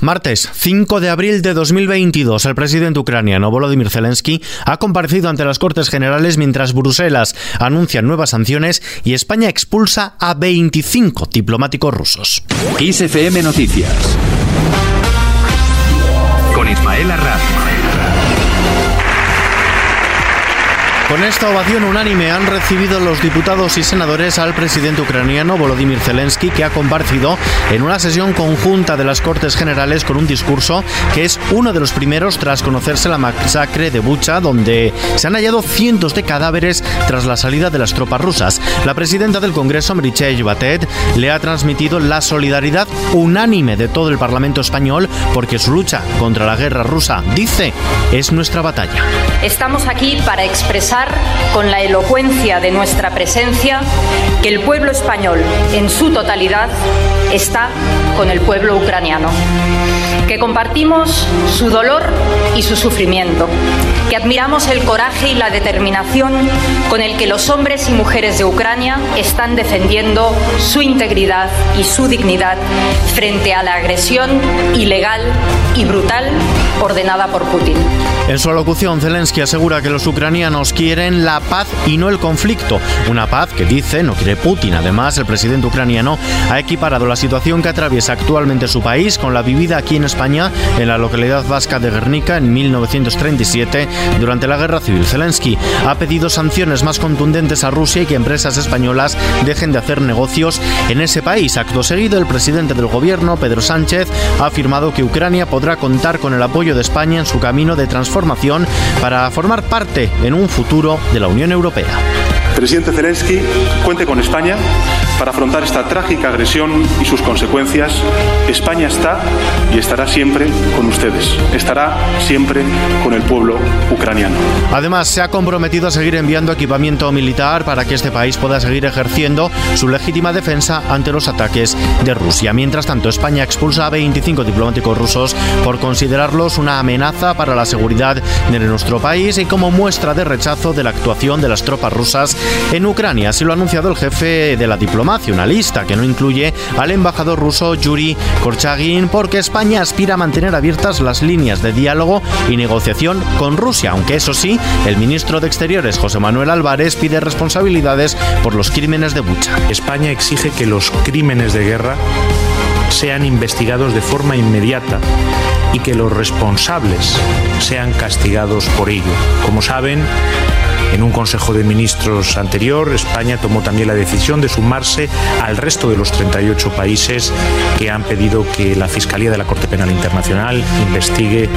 Martes 5 de abril de 2022, el presidente ucraniano Volodymyr Zelensky ha comparecido ante las Cortes Generales mientras Bruselas anuncia nuevas sanciones y España expulsa a 25 diplomáticos rusos. Noticias con Ismael Arras. Con esta ovación unánime han recibido los diputados y senadores al presidente ucraniano Volodymyr Zelensky, que ha comparecido en una sesión conjunta de las Cortes Generales con un discurso que es uno de los primeros tras conocerse la masacre de Bucha, donde se han hallado cientos de cadáveres tras la salida de las tropas rusas. La presidenta del Congreso, Merichel Batet, le ha transmitido la solidaridad unánime de todo el Parlamento español porque su lucha contra la guerra rusa, dice, es nuestra batalla. Estamos aquí para expresar con la elocuencia de nuestra presencia que el pueblo español en su totalidad está con el pueblo ucraniano, que compartimos su dolor y su sufrimiento, que admiramos el coraje y la determinación con el que los hombres y mujeres de Ucrania están defendiendo su integridad y su dignidad frente a la agresión ilegal y brutal ordenada por Putin. En su alocución, Zelensky asegura que los ucranianos quieren la paz y no el conflicto. Una paz que dice no quiere Putin. Además, el presidente ucraniano ha equiparado la situación que atraviesa actualmente su país con la vivida aquí en España, en la localidad vasca de Guernica, en 1937, durante la guerra civil. Zelensky ha pedido sanciones más contundentes a Rusia y que empresas españolas dejen de hacer negocios en ese país. Acto seguido, el presidente del gobierno, Pedro Sánchez, ha afirmado que Ucrania podrá contar con el apoyo de España en su camino de transformación para formar parte en un futuro de la Unión Europea. Presidente Zelensky, cuente con España para afrontar esta trágica agresión y sus consecuencias. España está y estará siempre con ustedes. Estará siempre con el pueblo ucraniano. Además, se ha comprometido a seguir enviando equipamiento militar para que este país pueda seguir ejerciendo su legítima defensa ante los ataques de Rusia. Mientras tanto, España expulsa a 25 diplomáticos rusos por considerarlos una amenaza para la seguridad de nuestro país y como muestra de rechazo de la actuación de las tropas rusas en Ucrania. Así lo ha anunciado el jefe de la diplomacia, una lista que no incluye al embajador ruso Yuri Korchagin, porque España aspira a mantener abiertas las líneas de diálogo y negociación con Rusia, aunque eso sí, el ministro de Exteriores, José Manuel Álvarez, pide responsabilidades por los crímenes de Bucha. España exige que los crímenes de guerra sean investigados de forma inmediata y que los responsables sean castigados por ello. Como saben, en un Consejo de Ministros anterior, España tomó también la decisión de sumarse al resto de los 38 países que han pedido que la Fiscalía de la Corte Penal Internacional investigue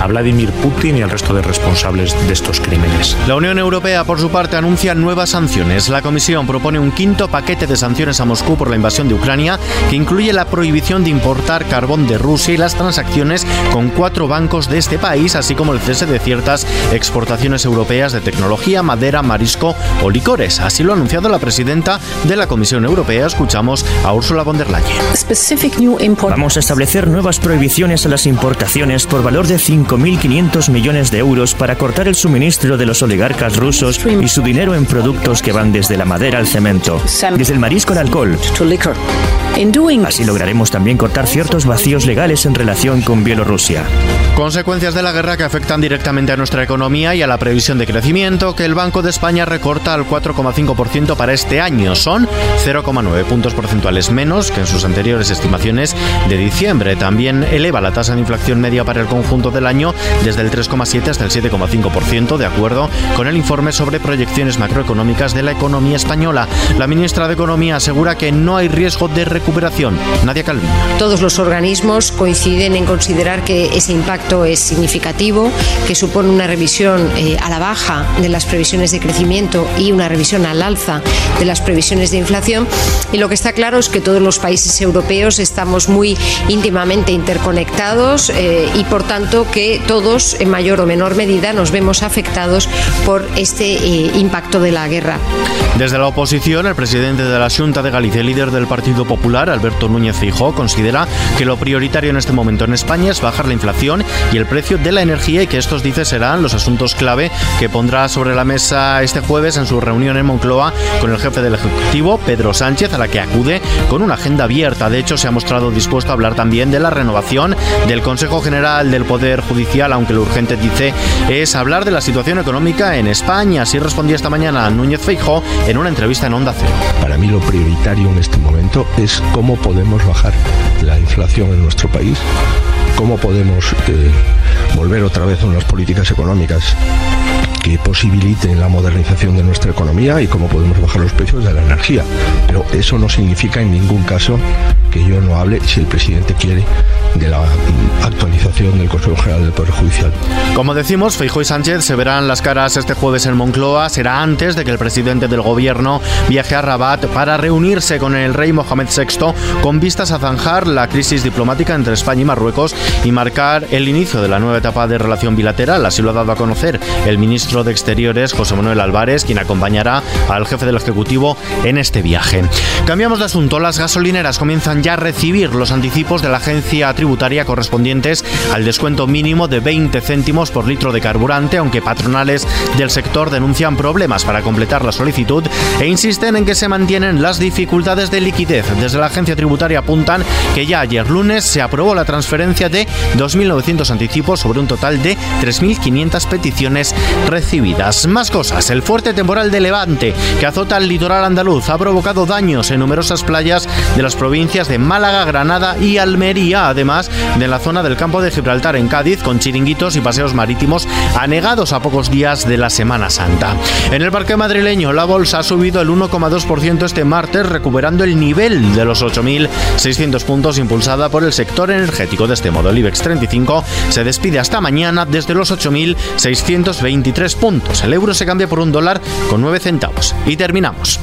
a Vladimir Putin y al resto de responsables de estos crímenes. La Unión Europea, por su parte, anuncia nuevas sanciones. La Comisión propone un quinto paquete de sanciones a Moscú por la invasión de Ucrania, que incluye la prohibición de importar carbón de Rusia y las transacciones con cuatro bancos de este país, así como el cese de ciertas exportaciones europeas de tecnología madera, marisco o licores. Así lo ha anunciado la presidenta de la Comisión Europea. Escuchamos a Ursula von der Leyen. Vamos a establecer nuevas prohibiciones a las importaciones por valor de 5.500 millones de euros para cortar el suministro de los oligarcas rusos y su dinero en productos que van desde la madera al cemento, desde el marisco al alcohol. Así lograremos también cortar ciertos vacíos legales en relación con Bielorrusia. Consecuencias de la guerra que afectan directamente a nuestra economía y a la previsión de crecimiento que el Banco de España recorta al 4,5% para este año. Son 0,9 puntos porcentuales menos que en sus anteriores estimaciones de diciembre. También eleva la tasa de inflación media para el conjunto del año desde el 3,7 hasta el 7,5%, de acuerdo con el informe sobre proyecciones macroeconómicas de la economía española. La ministra de Economía asegura que no hay riesgo de recuperación. Nadia Calviño. Todos los organismos coinciden en considerar que ese impacto es significativo, que supone una revisión eh, a la baja de las previsiones de crecimiento y una revisión al alza de las previsiones de inflación. Y lo que está claro es que todos los países europeos estamos muy íntimamente interconectados eh, y por tanto que todos en mayor o menor medida nos vemos afectados por este eh, impacto de la guerra. Desde la oposición, el presidente de la Junta de Galicia, líder del Partido Popular, Alberto Núñez Feijóo, considera que lo prioritario en este momento en España es bajar la inflación y el precio de la energía y que estos, dice, serán los asuntos clave que pondrá sobre la mesa este jueves en su reunión en Moncloa con el jefe del Ejecutivo, Pedro Sánchez, a la que acude con una agenda abierta. De hecho, se ha mostrado dispuesto a hablar también de la renovación del Consejo General del Poder Judicial, aunque lo urgente dice es hablar de la situación económica en España. Así respondía esta mañana Núñez Feijó en una entrevista en Onda Cero. Para mí lo prioritario en este momento es cómo podemos bajar la inflación en nuestro país, cómo podemos eh, volver otra vez a unas políticas económicas que posibiliten la modernización de nuestra economía y cómo podemos bajar los precios de la energía. Pero eso no significa en ningún caso que yo no hable, si el presidente quiere, de la mm, actualización del Consejo General del Poder Judicial. Como decimos, Feijóo y Sánchez se verán las caras este jueves en Moncloa. Será antes de que el presidente del gobierno viaje a Rabat para reunirse con el rey Mohamed VI con vistas a zanjar la crisis diplomática entre España y Marruecos y marcar el inicio de la nueva etapa de relación bilateral. Así lo ha dado a conocer el ministro de Exteriores, José Manuel Álvarez, quien acompañará al jefe del Ejecutivo en este viaje. Cambiamos de asunto. Las gasolineras comienzan ya a recibir los anticipos de la agencia tributaria correspondientes al descuento mínimo de 20 céntimos por litro de carburante, aunque patronales del sector denuncian problemas para completar la solicitud e insisten en que se mantienen las dificultades de liquidez. Desde la agencia tributaria apuntan que ya ayer lunes se aprobó la transferencia de 2.900 anticipos sobre un total de 3.500 peticiones recibidas. Más cosas, el fuerte temporal de Levante que azota el litoral andaluz ha provocado daños en numerosas playas de las provincias de Málaga, Granada y Almería, además de la zona del campo de Gibraltar en Cádiz, con chiringuitos y paseos marítimos anegados a pocos días de la Semana Santa. En el parque madrileño, la bolsa ha subido el 1,2% este martes, recuperando el nivel de los 8.600 puntos impulsada por el sector energético. De este modo, el IBEX 35 se despide hasta mañana desde los 8.623 puntos. El euro se cambia por un dólar con 9 centavos. Y terminamos.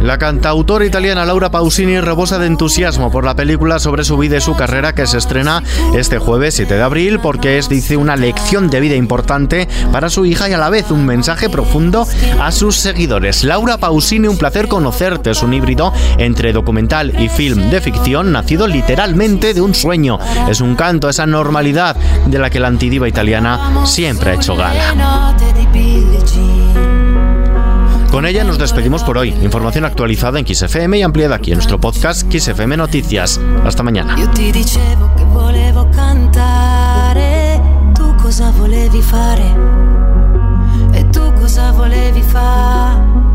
La cantautora italiana Laura Pausini rebosa de entusiasmo por la película sobre su vida y su carrera que se estrena este jueves 7 de abril porque es, dice, una lección de vida importante para su hija y a la vez un mensaje profundo a sus seguidores. Laura Pausini, un placer conocerte, es un híbrido entre documental y film de ficción nacido literalmente de un sueño. Es un canto a esa normalidad de la que la antidiva italiana siempre ha hecho gala. Con ella nos despedimos por hoy. Información actualizada en XFM y ampliada aquí en nuestro podcast XFM Noticias. Hasta mañana. Cosa volevi fare? E cosa volevi fare?